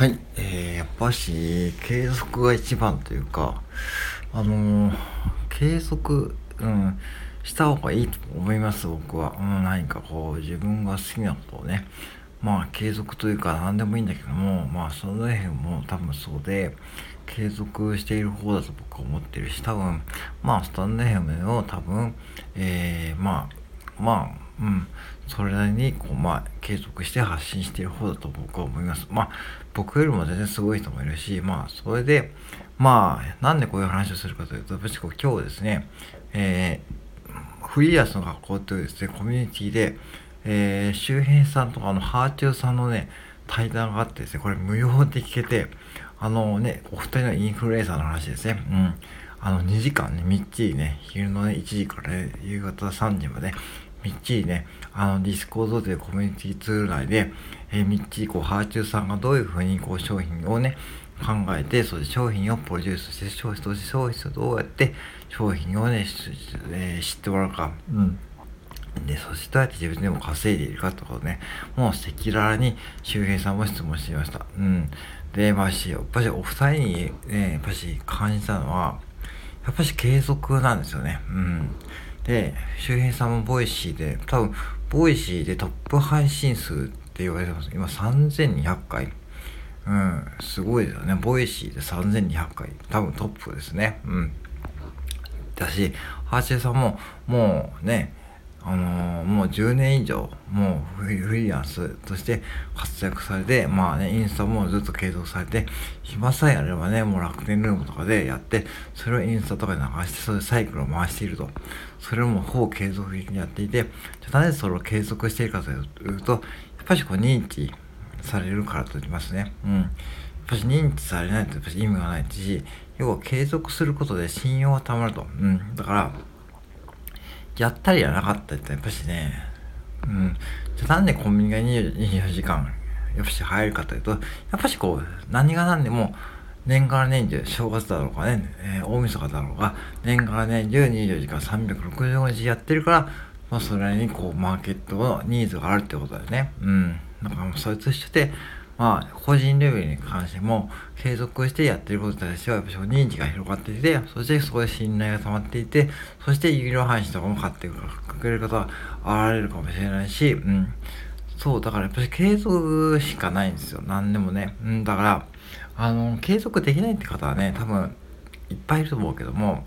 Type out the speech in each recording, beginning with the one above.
はい、えー、やっぱし継続が一番というかあのー、継続、うん、した方がいいと思います僕は、うん、何かこう自分が好きなことをね。まあ継続というか何でもいいんだけどもまあその辺も多分そうで継続している方だと僕は思ってるし多分まあスタンド FM を多分えー、まあまあうん。それなりにこうまあ継続して発信している方だと僕は思います。まあ僕よりも全然すごい人もいるしまあそれでまあなんでこういう話をするかというと私今日ですねえー、フリーランスの学校というですねコミュニティでえー、周辺さんとかあのハーチューさんのね対談があってですねこれ無料で聞けてあのねお二人のインフルエンサーの話ですね。うん。あの2時間ねみっちりね昼のね1時からね夕方3時までみっちりね、あの、 Discord というコミュニティツール内で、えー、みっちりこう、はあちゅうさんがどういうふうにこう、商品をね、考えて、そして商品をプロデュースして、商品として商品をどうやって商品をね、えー、知ってもらうか。うん。で、そしてどうやって自分でも稼いでいるかってことね、もう赤裸々に周平さんも質問していました。うん。で、まあし、やっぱりお二人にね、やっぱし感じたのは、やっぱし継続なんですよね。うん。で、周平さんも Voicy で、多分、 Voicy でトップ配信数って言われてます。今3200回。うん、すごいですよね。 Voicy で3200回。多分トップですね。うん。だし、はあちゅうさんも、もうね、あのー、もう10年以上、もうフリーランスとして活躍されて、まあね、インスタもずっと継続されて、暇さえあればね、もう楽天ルームとかでやって、それをインスタとかで流して、そういうサイクルを回していると。それをもうほぼ継続的にやっていて、じゃあなぜそれを継続しているかというと、やっぱりこう認知されるからと言いますね。うん。やっぱり認知されないとやっぱり意味がないし、要は継続することで信用がたまると。うん。だから、やったりやなかったってやっぱしね、うん。じゃなんでコンビニが24時間、やっぱし入るかというと、やっぱしこう、何が何でも、年がら年中、正月だろうかね、えー、大晦日だろうが、年がら年中24時間365日やってるから、まあ、それにこう、マーケットのニーズがあるってことだよね。うん。だから、そいつしてて、まあ、個人レベルに関しても、継続してやってることに対しては、やっぱ認知が広がっていて、そしてそこで信頼が溜まっていて、そして有料配信とかも買ってくれる方が現れるかもしれないし、うん。そう、だからやっぱり継続しかないんですよ。何でもね。うん、だから、あの、継続できないって方はね、多分、いっぱいいると思うけども、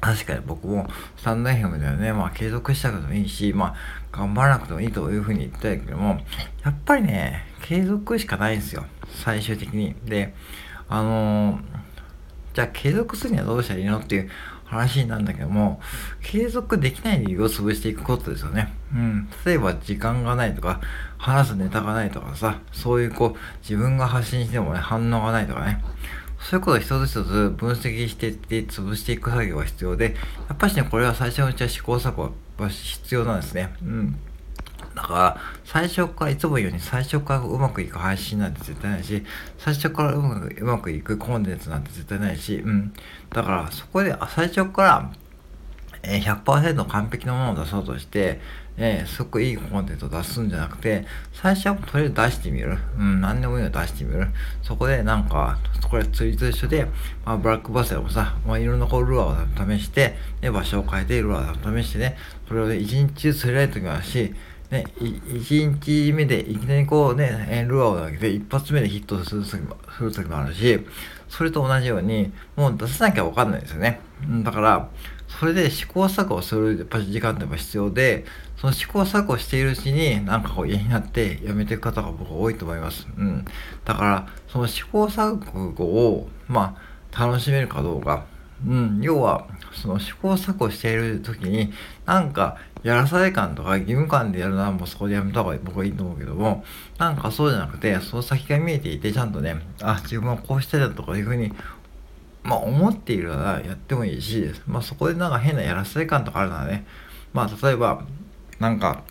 確かに僕もスタンド FM ではね、まあ継続したくてもいいし、まあ頑張らなくてもいいというふうに言ったけども、やっぱりね、継続しかないんですよ。最終的に。で、あのー、じゃあ継続するにはどうしたらいいのっていう話なんだけども、継続できない理由を潰していくことですよね。うん。例えば時間がないとか、話すネタがないとかさ、そういうこう、自分が発信してもね、反応がないとかね。そういうことを一つ一つ分析していって潰していく作業が必要で、やっぱしね、これは最初のうちは試行錯誤は必要なんですね。うん。だから、最初からいつも言うように最初からうまくいく配信なんて絶対ないし、最初からうまくいくコンテンツなんて絶対ないし、うん。だから、そこで最初からえ100%完璧なものを出そうとして、えー、すごくいいコンテンツを出すんじゃなくて、最初はとりあえず出してみる。うん、何でもいいの出してみる。そこでなんか、これ釣りと一緒で、まあ、ブラックバスでもさ、まあ、いろんなこうルアーを試して、ね、場所を変えてルアーを試してね、それを一日中釣れない時もあるし、ね、1日目でいきなりこうね、ルアーを投げて一発目でヒットする時もする時もあるし、それと同じように、もう出さなきゃわかんないですよね。だから、それで試行錯誤するやっぱ時間ってやっぱ必要で、その試行錯誤しているうちになんかこう嫌になってやめていく方が僕は多いと思います。うん。だから、その試行錯誤を、まあ、楽しめるかどうか。うん。要は、その試行錯誤している時に、なんか、やらされ感とか義務感でやるのはもうそこでやめた方が僕はいいと思うけども、なんかそうじゃなくて、その先が見えていて、ちゃんとね、あ、自分はこうしてたとかいうふうにまあ思っているならやってもいいし、まあそこでなんか変なやらせ感とかあるならね、まあ例えば、なんか、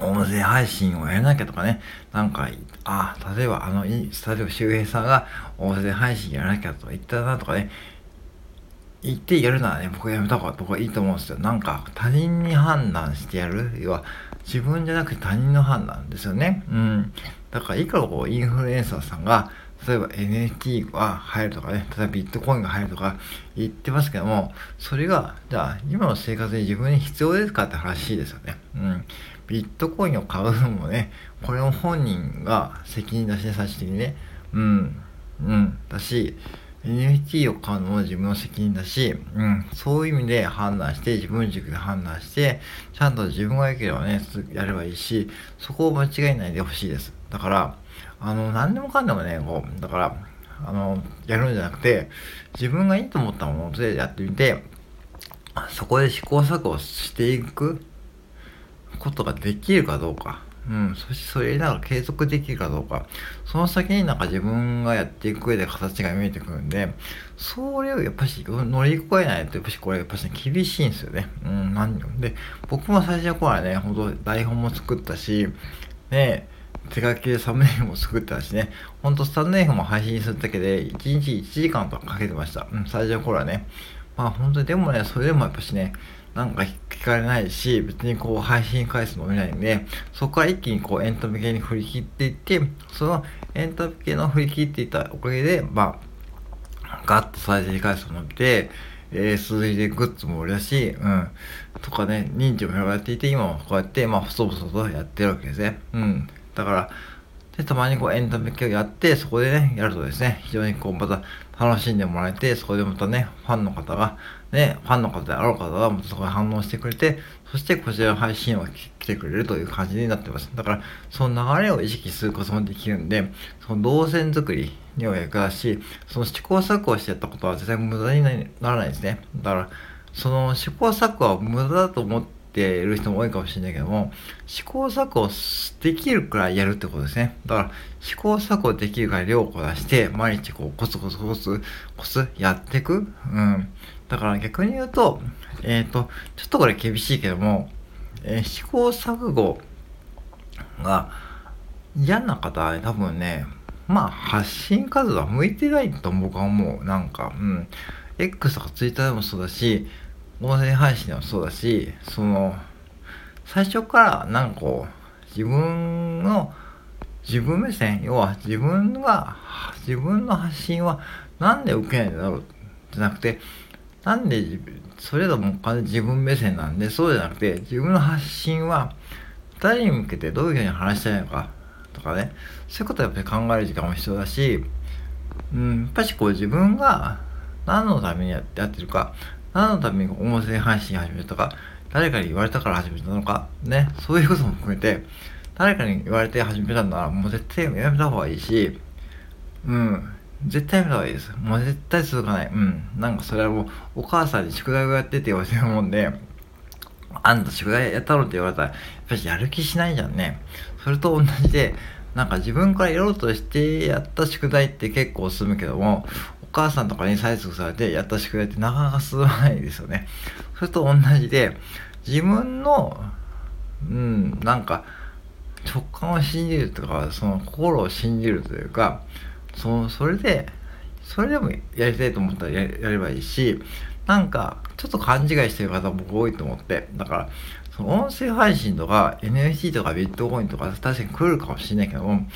音声配信をやらなきゃとかね、なんか、あ、例えばあの、例えば周平さんが音声配信やらなきゃと言ったなとかね、言ってやるならね、僕はやめた方が僕はいいと思うんですよ。なんか他人に判断してやる要は自分じゃなくて他人の判断ですよね。うん。だからいくらこうインフルエンサーさんが例えば NFT が入るとかね、例えばビットコインが入るとか言ってますけども、それが、じゃあ今の生活に自分に必要ですかって話ですよね。うん。ビットコインを買うのもね、これを本人が責任出して最終的にね、うん、うん、だし、NFT を買うのも自分の責任だし、うん、そういう意味で判断して、自分軸で判断して、ちゃんと自分が良ければね、やればいいし、そこを間違えないでほしいです。だから、あの、何でもかんでもね、こう、だから、あの、やるんじゃなくて、自分がいいと思ったものでやってみて、そこで試行錯誤していくことができるかどうか。うん、そしてそれながら継続できるかどうか。その先になんか自分がやっていく上で形が見えてくるんで、それをやっぱし乗り越えないと、やっぱしこれやっぱし、厳しいんですよね。うん、何で、僕も最初の頃はね、ほんと台本も作ったし、ね、手書きでサムネイルも作ったしね、ほんとスタンド F も配信するだけで1日1時間とかかけてました。うん、最初の頃はね。まあ本当にでもね、それでもやっぱしね、なんか聞かれないし、別にこう配信回数も見ないんで、そこから一気にこうエンタメ系に振り切っていって、そのエンタメ系の振り切っていたおかげで、まあ、ガッと再生回数も伸びて、えー、続いてグッズも売れたし、うん、とかね、認知も広がっていて、今もこうやって、まあ、細々とやってるわけですね。うん。だから、で、たまにこうエンタメ系をやって、そこでね、やるとですね、非常にこう、また楽しんでもらえて、そこでまたね、ファンの方が、ね、ファンの方であろう方が、またそこに反応してくれて、そしてこちらの配信を来てくれるという感じになってます。だから、その流れを意識することもできるんで、その動線作りには役立し、その試行錯誤してやったことは絶対無駄にならないですね。だから、その試行錯誤は無駄だと思って、ている人も多いかもしれないけども、試行錯誤できるくらいやるってことですね。だから、試行錯誤できるくらい量をこなして、毎日こう、コツコツコツコツやっていく。うん。だから逆に言うと、えっ、ー、と、ちょっとこれ厳しいけども、えー、試行錯誤が嫌な方はね、多分ね、まあ、発信活動は向いてないと僕は思う。なんか、うん。X とか Twitter でもそうだし、音声配信でもそうだし、その、最初からなんかこう、自分の、自分目線、要は自分が、自分の発信はなんで受けないんだろうじゃなくて、なんでそれとも完全自分目線なんで、そうじゃなくて、自分の発信は誰に向けてどういうふうに話したいのかとかね、そういうことをやっぱり考える時間も必要だし、うん、やっぱしこう自分が何のためにやってるか、何のために音声配信始めたか、誰かに言われたから始めたのか、ね、そういうことも含めて、誰かに言われて始めたんなら、もう絶対やめた方がいいし、うん、絶対やめた方がいいです。もう絶対続かない。うん。なんかそれはもう、お母さんに宿題をやってって言われてるもんで、あんた宿題やったろって言われたら、やっぱりやる気しないじゃんね。それと同じで、なんか自分からやろうとしてやった宿題って結構進むけども、母さんとかに催促されてやった宿題ってなかなか進まないですよね。それと同じで、自分の、うん、なんか、直感を信じるとか、その心を信じるというか、そのそれで、それでもやりたいと思ったらやればいいし、なんか、ちょっと勘違いしてる方僕多いと思って、だから、その音声配信とか NFT とかビットコインとか確かに来るかもしれないけども、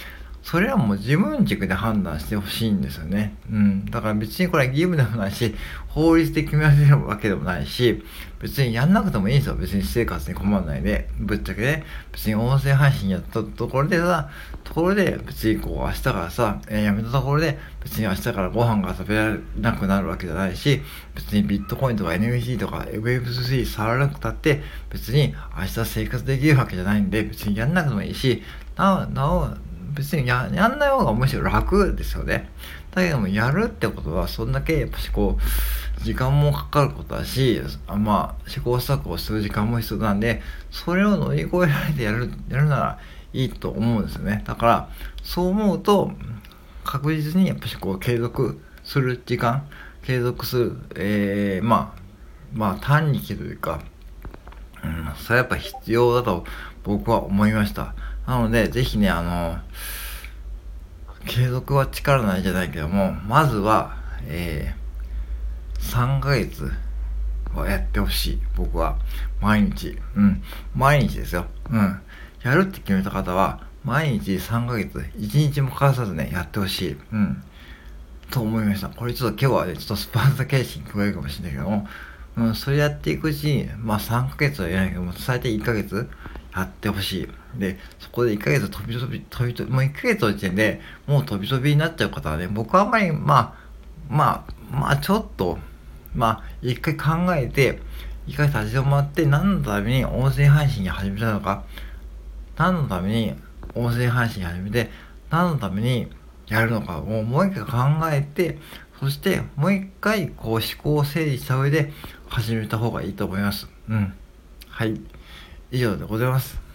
それはもう自分軸で判断してほしいんですよね。うん。だから別にこれは義務でもないし、法律で決められるわけでもないし、別にやんなくてもいいんですよ。別に生活に困らないで。ぶっちゃけね、別に音声配信やったところでさ、ところで別にこう明日からさ、えー、やめたところで別に明日からご飯が食べられなくなるわけじゃないし、別にビットコインとか NFT とか Web3 触らなくたって別に明日生活できるわけじゃないんで、別にやんなくてもいいし、なお、なお、別にややんない方がむしろ楽ですよね。だけども、やるってことは、そんだけ、やっぱしこう、時間もかかることだし、まあ、試行錯誤する時間も必要なんで、それを乗り越えられてやる、やるならいいと思うんですよね。だから、そう思うと、確実にやっぱしこう、継続する時間、継続する、えー、まあ、まあ、短期というか、うん、それはやっぱ必要だと僕は思いました。なので、ぜひね、あの、継続は力ないじゃないけども、まずは、えー、3ヶ月はやってほしい。僕は。毎日。うん。毎日ですよ。うん。やるって決めた方は、毎日3ヶ月、1日も欠かさずね、やってほしい。うん。と思いました。これちょっと今日はね、ちょっとスパンサ形式に加えるかもしれないけども、うん、それやっていくうちに、まあ3ヶ月は言えないけども、最低1ヶ月やってほしい。で、そこで1ヶ月飛び飛び、飛び飛び、もう1ヶ月の時点でもう飛び飛びになっちゃう方はね、僕はあんまり、まあ、まあ、まあちょっと、まあ、一回考えて、一回立ち止まって何のために音声配信を始めたのか、何のために音声配信を始めて、何のためにやるのかをもう一回考えて、そしてもう一回こう思考を整理した上で始めた方がいいと思います。うん。はい。以上でございます。